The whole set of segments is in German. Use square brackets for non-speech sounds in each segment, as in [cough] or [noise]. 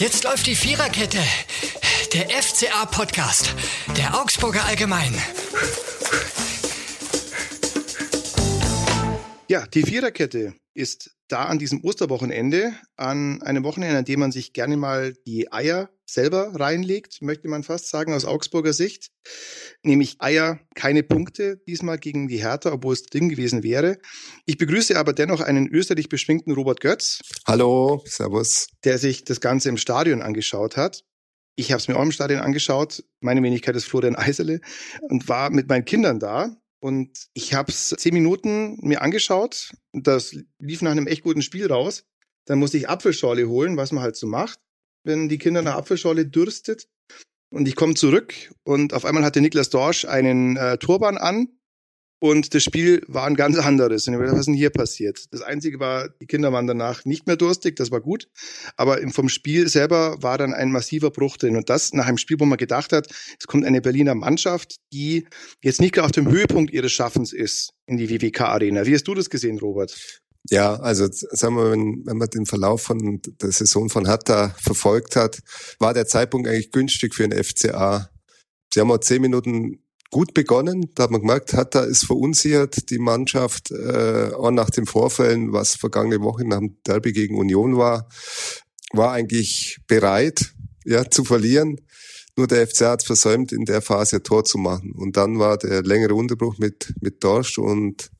Jetzt läuft die Viererkette. Der FCA-Podcast. Der Augsburger Allgemein. Ja, die Viererkette ist da an diesem Osterwochenende, an einem Wochenende, an dem man sich gerne mal die Eier selber reinlegt, möchte man fast sagen, aus Augsburger Sicht. Nämlich Eier, keine Punkte, diesmal gegen die Hertha, obwohl es drin gewesen wäre. Ich begrüße aber dennoch einen österreich beschwingten Robert Götz. Hallo, Servus. Der sich das Ganze im Stadion angeschaut hat. Ich habe es mir auch im Stadion angeschaut. Meine Wenigkeit ist Florian Eisele und war mit meinen Kindern da. Und ich habe es zehn Minuten mir angeschaut. Das lief nach einem echt guten Spiel raus. Dann musste ich Apfelschorle holen, was man halt so macht wenn die Kinder nach Apfelschorle dürstet. Und ich komme zurück und auf einmal hatte Niklas Dorsch einen äh, Turban an und das Spiel war ein ganz anderes. Und ich dachte, was ist denn hier passiert? Das Einzige war, die Kinder waren danach nicht mehr durstig, das war gut. Aber vom Spiel selber war dann ein massiver Bruch drin. Und das nach einem Spiel, wo man gedacht hat, es kommt eine Berliner Mannschaft, die jetzt nicht gerade auf dem Höhepunkt ihres Schaffens ist in die WWK-Arena. Wie hast du das gesehen, Robert? Ja, also sagen wir, wenn, wenn man den Verlauf von der Saison von Hatta verfolgt hat, war der Zeitpunkt eigentlich günstig für den FCA. Sie haben auch zehn Minuten gut begonnen. Da hat man gemerkt, Hatta ist verunsichert. Die Mannschaft, äh, auch nach den Vorfällen, was vergangene Woche nach dem Derby gegen Union war, war eigentlich bereit, ja, zu verlieren. Nur der FCA hat versäumt, in der Phase ein Tor zu machen. Und dann war der längere Unterbruch mit, mit Dorsch und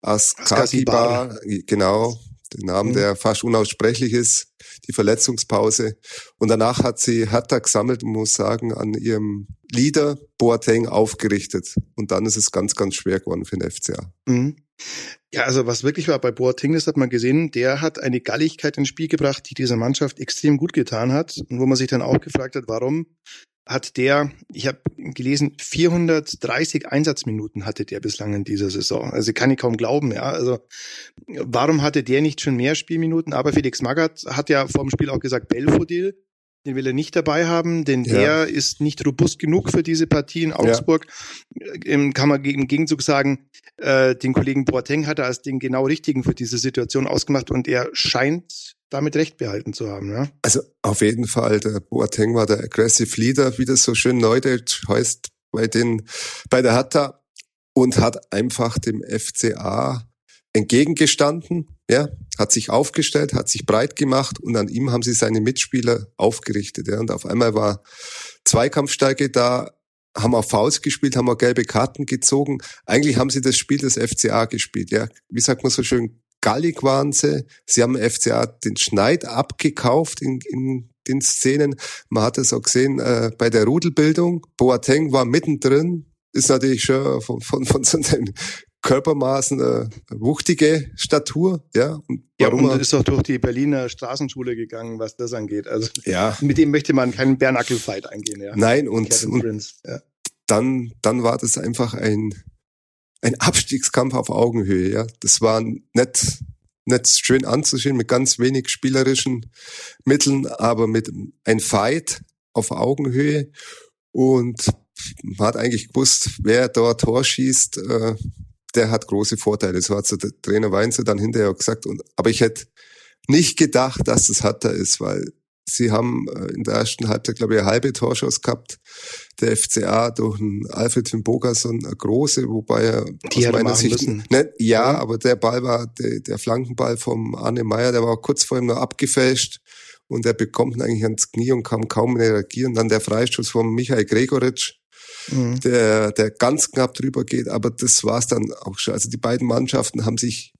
Askasibar, genau, den Namen, mhm. der fast unaussprechlich ist, die Verletzungspause. Und danach hat sie Hertha gesammelt und muss sagen, an ihrem Leader Boateng aufgerichtet. Und dann ist es ganz, ganz schwer geworden für den FCA. Mhm. Ja, also was wirklich war bei Boateng, das hat man gesehen, der hat eine Galligkeit ins Spiel gebracht, die dieser Mannschaft extrem gut getan hat. Und wo man sich dann auch gefragt hat, warum hat der, ich habe gelesen, 430 Einsatzminuten hatte der bislang in dieser Saison. Also kann ich kaum glauben, ja. Also warum hatte der nicht schon mehr Spielminuten? Aber Felix Magath hat ja vor dem Spiel auch gesagt, Belfodil, den will er nicht dabei haben, denn ja. der ist nicht robust genug für diese Partie in Augsburg. Ja. Kann man im Gegenzug sagen, äh, den Kollegen Boateng hat er als den genau richtigen für diese Situation ausgemacht und er scheint damit recht behalten zu haben. Ja? Also auf jeden Fall, der Boateng war der Aggressive Leader, wie das so schön neudeutsch heißt bei den bei der Hatta und hat einfach dem FCA entgegengestanden, ja, hat sich aufgestellt, hat sich breit gemacht und an ihm haben sie seine Mitspieler aufgerichtet, ja, und auf einmal war Zweikampfstärke da, haben auch Fouls gespielt, haben auch gelbe Karten gezogen. Eigentlich haben sie das Spiel des FCA gespielt, ja. Wie sagt man so schön, gallig waren sie. Sie haben FCA den Schneid abgekauft in, in den Szenen. Man hat es auch gesehen äh, bei der Rudelbildung. Boateng war mittendrin. Ist natürlich schon von, von, von so einem Körpermaßen äh, wuchtige Statur, ja. Und ja, und ist doch durch die Berliner Straßenschule gegangen, was das angeht. Also ja. mit dem möchte man keinen Bernackel-Fight eingehen, ja. Nein, und, und Prince, ja. dann, dann war das einfach ein, ein Abstiegskampf auf Augenhöhe, ja. Das war nicht, nicht schön anzusehen mit ganz wenig spielerischen Mitteln, aber mit ein Fight auf Augenhöhe und man hat eigentlich gewusst, wer dort Tor schießt, äh, der hat große Vorteile. So hat der Trainer Weinzer dann hinterher gesagt. Und, aber ich hätte nicht gedacht, dass es Hatter ist, weil sie haben äh, in der ersten Halbzeit, glaube ich, eine halbe Torschuss gehabt. Der FCA durch einen Alfred Bogason eine große, wobei er Die aus meiner Sicht, ne, ja, ja, aber der Ball war, der, der Flankenball vom Arne Meyer, der war kurz vor ihm noch abgefälscht und er bekommt ihn eigentlich ans Knie und kann kaum reagieren. Dann der Freistoß von Michael Gregoritsch, mhm. der, der ganz knapp drüber geht. Aber das war's dann auch schon. Also die beiden Mannschaften haben sich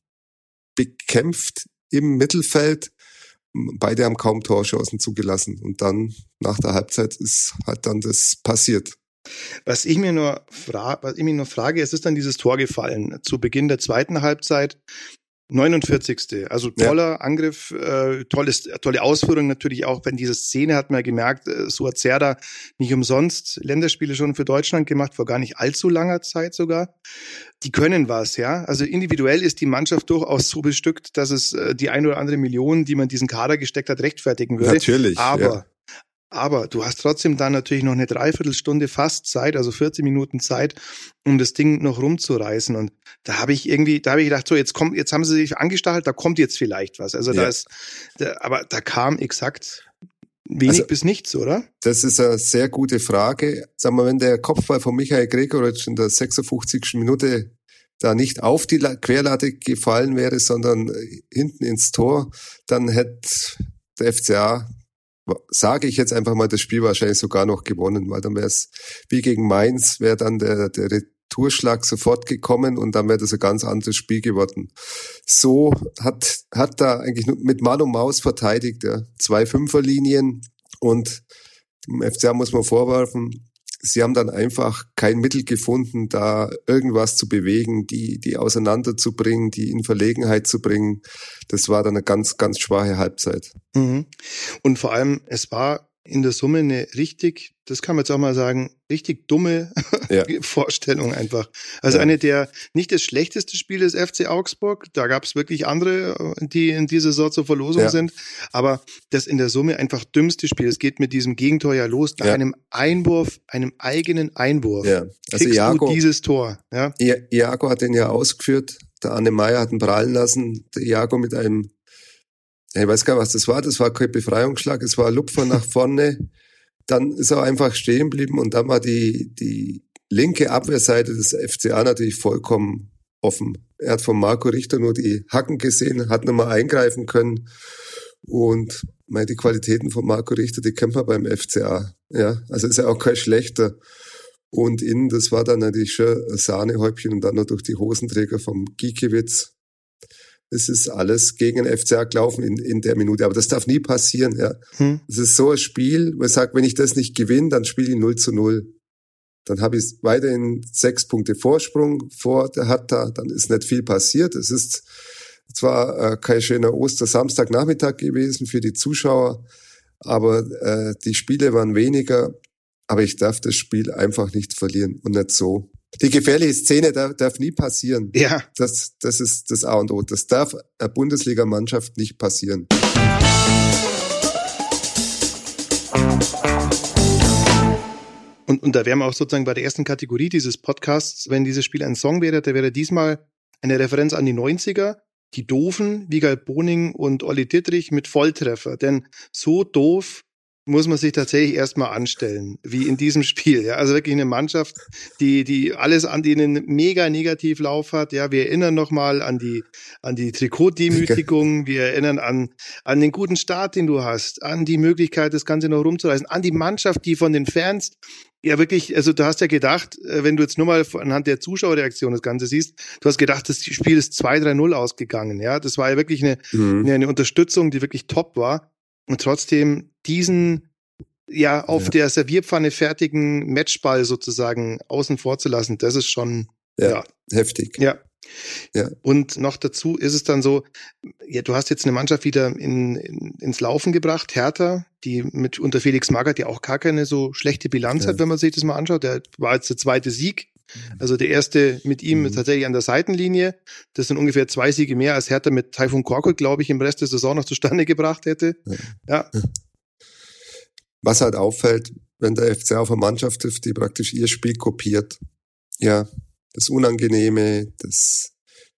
bekämpft im Mittelfeld. Beide haben kaum Torchancen zugelassen. Und dann nach der Halbzeit ist halt dann das passiert. Was ich mir nur frage, was ich mir nur frage, es ist dann dieses Tor gefallen zu Beginn der zweiten Halbzeit. 49. Also toller ja. Angriff, äh, tolles, tolle Ausführung natürlich auch, wenn diese Szene hat man ja gemerkt, äh, Suazerda nicht umsonst Länderspiele schon für Deutschland gemacht, vor gar nicht allzu langer Zeit sogar. Die können was, ja. Also individuell ist die Mannschaft durchaus so bestückt, dass es äh, die ein oder andere Million, die man diesen Kader gesteckt hat, rechtfertigen würde. Natürlich. Aber ja. Aber du hast trotzdem dann natürlich noch eine Dreiviertelstunde fast Zeit, also 40 Minuten Zeit, um das Ding noch rumzureißen. Und da habe ich irgendwie, da habe ich gedacht, so jetzt kommt, jetzt haben sie sich angestachelt, da kommt jetzt vielleicht was. Also ja. da ist, da, aber da kam exakt Wenig also, bis nichts, oder? Das ist eine sehr gute Frage. Sag mal, wenn der Kopfball von Michael Gregoritsch in der 56. Minute da nicht auf die Querlatte gefallen wäre, sondern hinten ins Tor, dann hätte der FCA, sage ich jetzt einfach mal, das Spiel wahrscheinlich sogar noch gewonnen, weil dann wäre es wie gegen Mainz, wäre dann der, der Retourschlag sofort gekommen und dann wäre das ein ganz anderes Spiel geworden. So hat, hat da eigentlich mit Mann und Maus verteidigt, ja. zwei Fünferlinien und dem FCA muss man vorwerfen, sie haben dann einfach kein Mittel gefunden, da irgendwas zu bewegen, die, die auseinanderzubringen, die in Verlegenheit zu bringen. Das war dann eine ganz, ganz schwache Halbzeit. Mhm. Und vor allem, es war in der Summe eine richtig, das kann man jetzt auch mal sagen, richtig dumme ja. [laughs] Vorstellung einfach. Also ja. eine der, nicht das schlechteste Spiel des FC Augsburg, da gab es wirklich andere, die in dieser Saison zur Verlosung ja. sind, aber das in der Summe einfach dümmste Spiel. Es geht mit diesem Gegentor ja los, nach einem Einwurf, einem eigenen Einwurf. Ja. Also kriegst Iago, du dieses Tor. Ja? Iago hat den ja ausgeführt, der Anne Meyer hat ihn prallen lassen, der Iago mit einem ich weiß gar nicht, was das war. Das war kein Befreiungsschlag, es war Lupfer nach vorne. Dann ist er einfach stehen geblieben und dann war die, die linke Abwehrseite des FCA natürlich vollkommen offen. Er hat von Marco Richter nur die Hacken gesehen, hat nochmal eingreifen können. Und meine, die Qualitäten von Marco Richter, die kennt man beim FCA. Ja, also ist er auch kein schlechter. Und innen, das war dann natürlich schon Sahnehäubchen und dann noch durch die Hosenträger vom Giekewitz es ist alles gegen den FCA gelaufen in, in der Minute. Aber das darf nie passieren. Ja. Hm. Es ist so ein Spiel, wo ich sage, wenn ich das nicht gewinne, dann spiele ich 0 zu 0. Dann habe ich weiterhin sechs Punkte Vorsprung vor der Hatta, dann ist nicht viel passiert. Es ist zwar äh, kein schöner Ostersamstagnachmittag gewesen für die Zuschauer, aber äh, die Spiele waren weniger. Aber ich darf das Spiel einfach nicht verlieren und nicht so. Die gefährliche Szene darf, darf nie passieren. Ja. Das, das ist das A und O. Das darf einer Bundesligamannschaft nicht passieren. Und, und da wären wir auch sozusagen bei der ersten Kategorie dieses Podcasts. Wenn dieses Spiel ein Song wäre, der wäre diesmal eine Referenz an die 90er. Die Doofen, Wiegald Boning und Olli Dittrich mit Volltreffer. Denn so doof muss man sich tatsächlich erstmal anstellen, wie in diesem Spiel. Ja, also wirklich eine Mannschaft, die, die alles an denen mega negativ Lauf hat. Ja, wir erinnern nochmal an die, an die Trikotdemütigung. [laughs] Wir erinnern an, an den guten Start, den du hast, an die Möglichkeit, das Ganze noch rumzureißen, an die Mannschaft, die von den Fans ja, wirklich, also du hast ja gedacht, äh, wenn du jetzt nur mal anhand der Zuschauerreaktion das Ganze siehst, du hast gedacht, das Spiel ist 2-3-0 ausgegangen, ja. Das war ja wirklich eine, mhm. eine, eine Unterstützung, die wirklich top war und trotzdem diesen ja auf ja. der Servierpfanne fertigen Matchball sozusagen außen vor zu lassen, das ist schon ja, ja. heftig. Ja. Ja. Und noch dazu ist es dann so, ja, du hast jetzt eine Mannschaft wieder in, in, ins Laufen gebracht, Hertha, die mit unter Felix Magath ja auch gar keine so schlechte Bilanz ja. hat, wenn man sich das mal anschaut. Der war jetzt der zweite Sieg also der erste mit ihm mhm. tatsächlich an der Seitenlinie. Das sind ungefähr zwei Siege mehr, als Hertha mit Taifun Korkut, glaube ich, im Rest der Saison noch zustande gebracht hätte. Ja. Was halt auffällt, wenn der FC auf eine Mannschaft trifft, die praktisch ihr Spiel kopiert. Ja, das Unangenehme, das,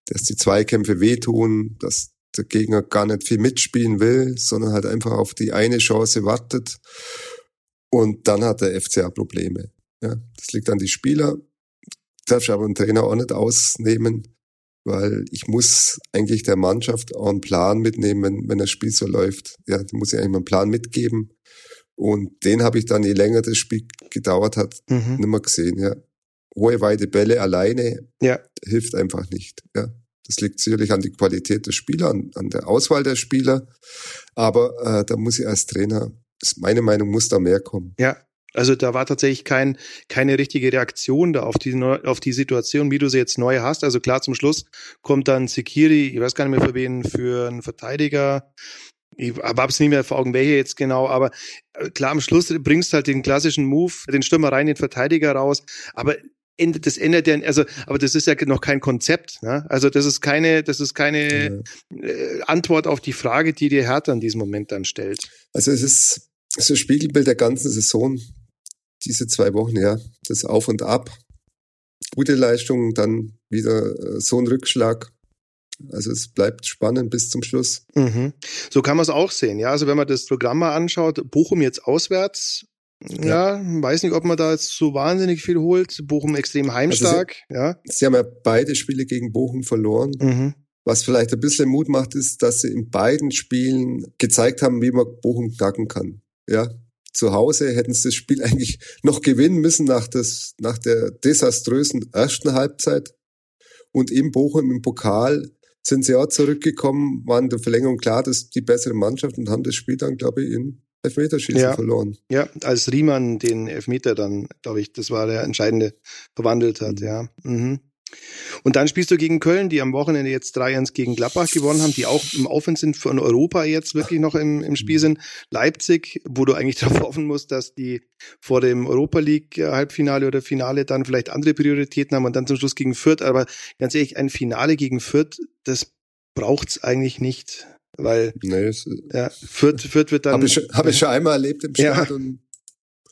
dass die Zweikämpfe wehtun, dass der Gegner gar nicht viel mitspielen will, sondern halt einfach auf die eine Chance wartet. Und dann hat der FCA Probleme. Ja, das liegt an die Spieler, darf ich aber einen Trainer auch nicht ausnehmen, weil ich muss eigentlich der Mannschaft auch einen Plan mitnehmen, wenn, wenn das Spiel so läuft. Ja, da muss ich eigentlich mal einen Plan mitgeben. Und den habe ich dann, je länger das Spiel gedauert hat, mhm. nicht mehr gesehen. Ja. Hohe, weite Bälle alleine ja. hilft einfach nicht. Ja. Das liegt sicherlich an die Qualität der Spieler, an, an der Auswahl der Spieler. Aber äh, da muss ich als Trainer, ist meine Meinung, muss da mehr kommen. Ja, also da war tatsächlich kein, keine richtige Reaktion da auf die, auf die Situation, wie du sie jetzt neu hast. Also klar, zum Schluss kommt dann Sekiri, ich weiß gar nicht mehr für wen, für einen Verteidiger. Ich habe es nicht mehr vor Augen, welche jetzt genau, aber äh, klar, am Schluss bringst halt den klassischen Move, den Stürmer rein, den Verteidiger raus. Aber das ändert ja, also, aber das ist ja noch kein Konzept. Ne? Also das ist keine, das ist keine ja. äh, Antwort auf die Frage, die dir Hertha in diesem Moment dann stellt. Also es ist so ein Spiegelbild der ganzen Saison diese zwei Wochen, ja, das Auf und Ab. Gute Leistung, dann wieder äh, so ein Rückschlag. Also es bleibt spannend bis zum Schluss. Mhm. So kann man es auch sehen. Ja, also wenn man das Programm mal anschaut, Bochum jetzt auswärts, ja, ja, weiß nicht, ob man da jetzt so wahnsinnig viel holt. Bochum extrem heimstark. Also sie, ja. sie haben ja beide Spiele gegen Bochum verloren. Mhm. Was vielleicht ein bisschen Mut macht, ist, dass sie in beiden Spielen gezeigt haben, wie man Bochum knacken kann. Ja, zu Hause hätten sie das Spiel [laughs] eigentlich noch gewinnen müssen nach, das, nach der desaströsen ersten Halbzeit. Und im Bochum im Pokal sind sie auch zurückgekommen, waren der Verlängerung klar, dass die bessere Mannschaft und haben das Spiel dann, glaube ich, in Elfmeterschießen ja. verloren. Ja, als Riemann den Elfmeter dann, glaube ich, das war der entscheidende, verwandelt hat, mhm. ja. Mhm. Und dann spielst du gegen Köln, die am Wochenende jetzt 3-1 gegen Gladbach gewonnen haben, die auch im Aufwand sind von Europa jetzt wirklich noch im, im Spiel sind. Leipzig, wo du eigentlich [laughs] darauf hoffen musst, dass die vor dem Europa League Halbfinale oder Finale dann vielleicht andere Prioritäten haben und dann zum Schluss gegen Fürth. Aber ganz ehrlich, ein Finale gegen Fürth, das braucht's eigentlich nicht. Weil nee, es, ja, Fürth, Fürth wird dann. Habe ich, hab ich schon einmal erlebt im Stadion. Ja.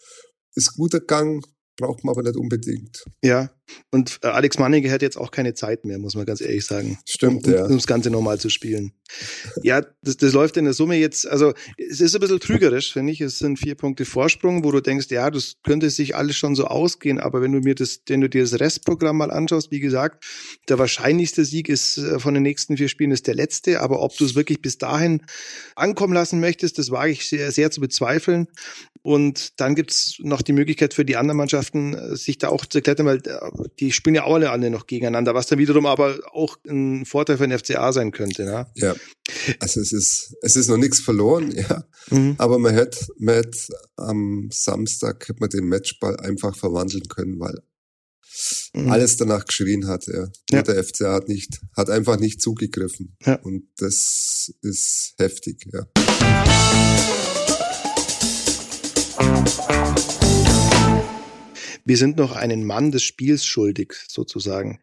Ist guter Gang, braucht man aber nicht unbedingt. Ja, und äh, Alex Manninger hat jetzt auch keine Zeit mehr, muss man ganz ehrlich sagen. Stimmt, um, ja. Um das Ganze normal zu spielen. ja, das, das läuft in der Summe jetzt, also es ist ein bisschen trügerisch, finde ich. Es sind vier Punkte Vorsprung, wo du denkst, ja, das könnte sich alles schon so ausgehen, aber wenn du mir das, wenn du dir das Restprogramm mal anschaust, wie gesagt, der wahrscheinlichste Sieg ist äh, von den nächsten vier Spielen ist der letzte, aber ob du es wirklich bis dahin ankommen lassen möchtest, das wage ich sehr, sehr zu bezweifeln. Und dann gibt's noch die Möglichkeit für die anderen Mannschaften, äh, sich da auch zu klettern, weil die spielen ja alle alle noch gegeneinander, was dann wiederum aber auch ein Vorteil für den FCA sein könnte. Ne? Ja, also es ist, es ist noch nichts verloren, ja. Mhm. Aber man hätte, man hätte am Samstag hätte man den Matchball einfach verwandeln können, weil mhm. alles danach geschrien hat, ja. ja. Der FCA hat nicht, hat einfach nicht zugegriffen. Ja. Und das ist heftig, ja. Wir sind noch einen Mann des Spiels schuldig, sozusagen.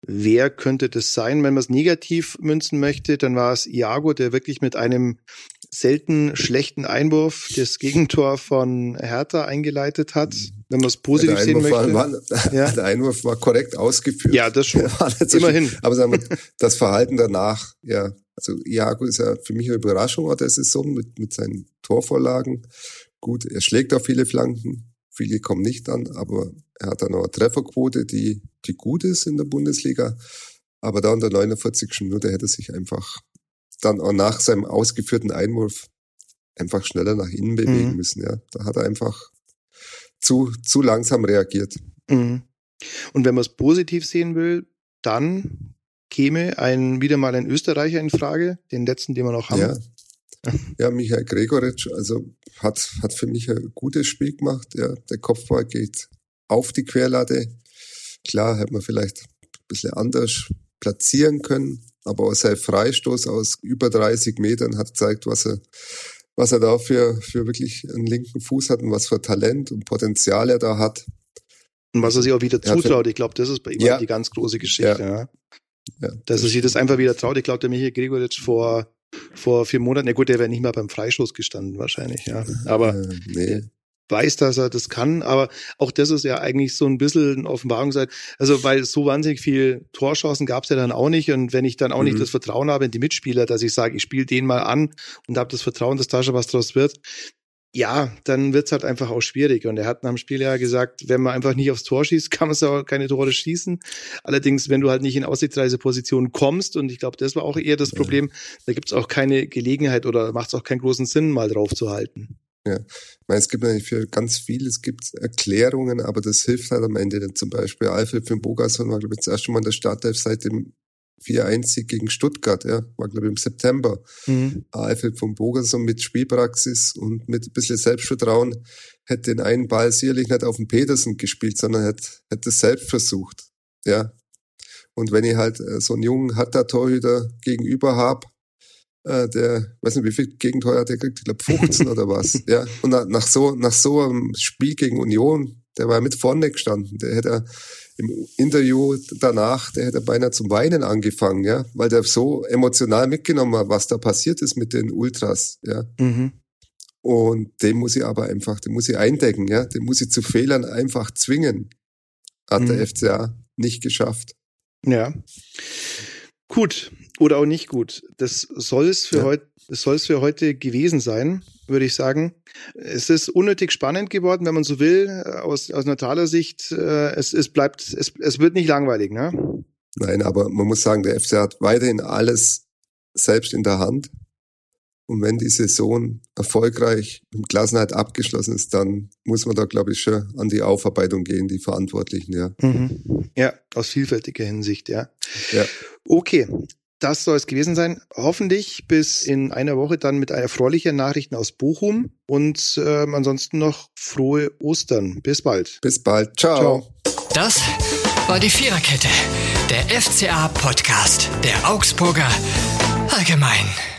Wer könnte das sein? Wenn man es negativ münzen möchte, dann war es Iago, der wirklich mit einem selten schlechten Einwurf das Gegentor von Hertha eingeleitet hat. Wenn man es positiv ja, sehen möchte. War, war, ja. [laughs] Der Einwurf war korrekt ausgeführt. Ja, das schon. [laughs] Immerhin. Aber sagen wir, das Verhalten danach, ja, also Iago ist ja für mich eine Überraschung der Saison mit, mit seinen Torvorlagen. Gut, er schlägt auf viele Flanken, Viele kommen nicht an, aber er hat dann noch eine Trefferquote, die, die gut ist in der Bundesliga. Aber da in der 49. Minute hätte er sich einfach dann auch nach seinem ausgeführten Einwurf einfach schneller nach innen bewegen mhm. müssen. Ja, da hat er einfach zu, zu langsam reagiert. Mhm. Und wenn man es positiv sehen will, dann käme ein, wieder mal ein Österreicher in Frage, den letzten, den wir noch haben. Ja, ja, Michael Gregoritsch, also hat, hat für mich ein gutes Spiel gemacht. Ja, der Kopfball geht auf die Querlatte. Klar, hätte man vielleicht ein bisschen anders platzieren können, aber auch sein Freistoß aus über 30 Metern hat gezeigt, was er, was er da für, für wirklich einen linken Fuß hat und was für Talent und Potenzial er da hat. Und was er sich auch wieder zutraut. Ich glaube, das ist bei ihm ja, die ganz große Geschichte. Ja. ja. ja Dass er sich das einfach wieder traut. Ich glaube, der Michael Gregoritsch vor vor vier Monaten, ja gut, der wäre nicht mal beim Freischuss gestanden wahrscheinlich, ja. Aber äh, nee. weiß, dass er das kann, aber auch das ist ja eigentlich so ein bisschen ein Offenbarungszeit. Also, weil so wahnsinnig viel Torchancen gab es ja dann auch nicht. Und wenn ich dann auch mhm. nicht das Vertrauen habe in die Mitspieler, dass ich sage, ich spiele den mal an und habe das Vertrauen, dass da schon was draus wird, ja, dann wird's halt einfach auch schwierig. Und er hat nach dem Spiel ja gesagt, wenn man einfach nicht aufs Tor schießt, [laughs] kann man es auch keine Tore schießen. Allerdings, wenn du halt nicht in Aussichtsreiseposition kommst, und ich glaube, das war auch eher das Problem, ja. da gibt's auch keine Gelegenheit oder macht es auch keinen großen Sinn, mal drauf zu halten. Ja, ich meine, es gibt natürlich für ganz viel, es gibt Erklärungen, aber das hilft halt am Ende nicht. Zum Beispiel Alfred von Bogason war, glaube ich, das erste Mal in der Startelf seit dem 4-1 gegen Stuttgart, ja, war glaube ich im September. Mhm. Alfred von Bogerson mit Spielpraxis und mit ein bisschen Selbstvertrauen hätte den einen Ball sicherlich nicht auf den Petersen gespielt, sondern hätte, hätte es selbst versucht, ja. Und wenn ich halt äh, so einen jungen Hatter-Torhüter gegenüber hab, äh, der, weiß nicht, wie viel Gegentor hat der gekriegt, ich glaube 15 [laughs] oder was, ja. Und nach so, nach so einem Spiel gegen Union, der war mit vorne gestanden, der hätte im Interview danach, der hätte beinahe zum Weinen angefangen, ja, weil der so emotional mitgenommen hat, was da passiert ist mit den Ultras, ja. Mhm. Und den muss ich aber einfach, den muss ich eindecken, ja, den muss ich zu Fehlern einfach zwingen. Hat mhm. der FCA nicht geschafft. Ja. Gut oder auch nicht gut. Das soll es für ja. heute, soll es für heute gewesen sein, würde ich sagen. Es ist unnötig spannend geworden, wenn man so will, aus, aus neutraler Sicht. Äh, es, es bleibt, es, es wird nicht langweilig, ne? Nein, aber man muss sagen, der FC hat weiterhin alles selbst in der Hand. Und wenn die Saison erfolgreich im Klassenheit abgeschlossen ist, dann muss man da, glaube ich, schon an die Aufarbeitung gehen, die Verantwortlichen, ja. Mhm. Ja, aus vielfältiger Hinsicht, ja. Ja. Okay. Das soll es gewesen sein. Hoffentlich bis in einer Woche dann mit erfreulichen Nachrichten aus Bochum und äh, ansonsten noch frohe Ostern. Bis bald. Bis bald. Ciao. Ciao. Das war die Viererkette, der FCA-Podcast der Augsburger Allgemein.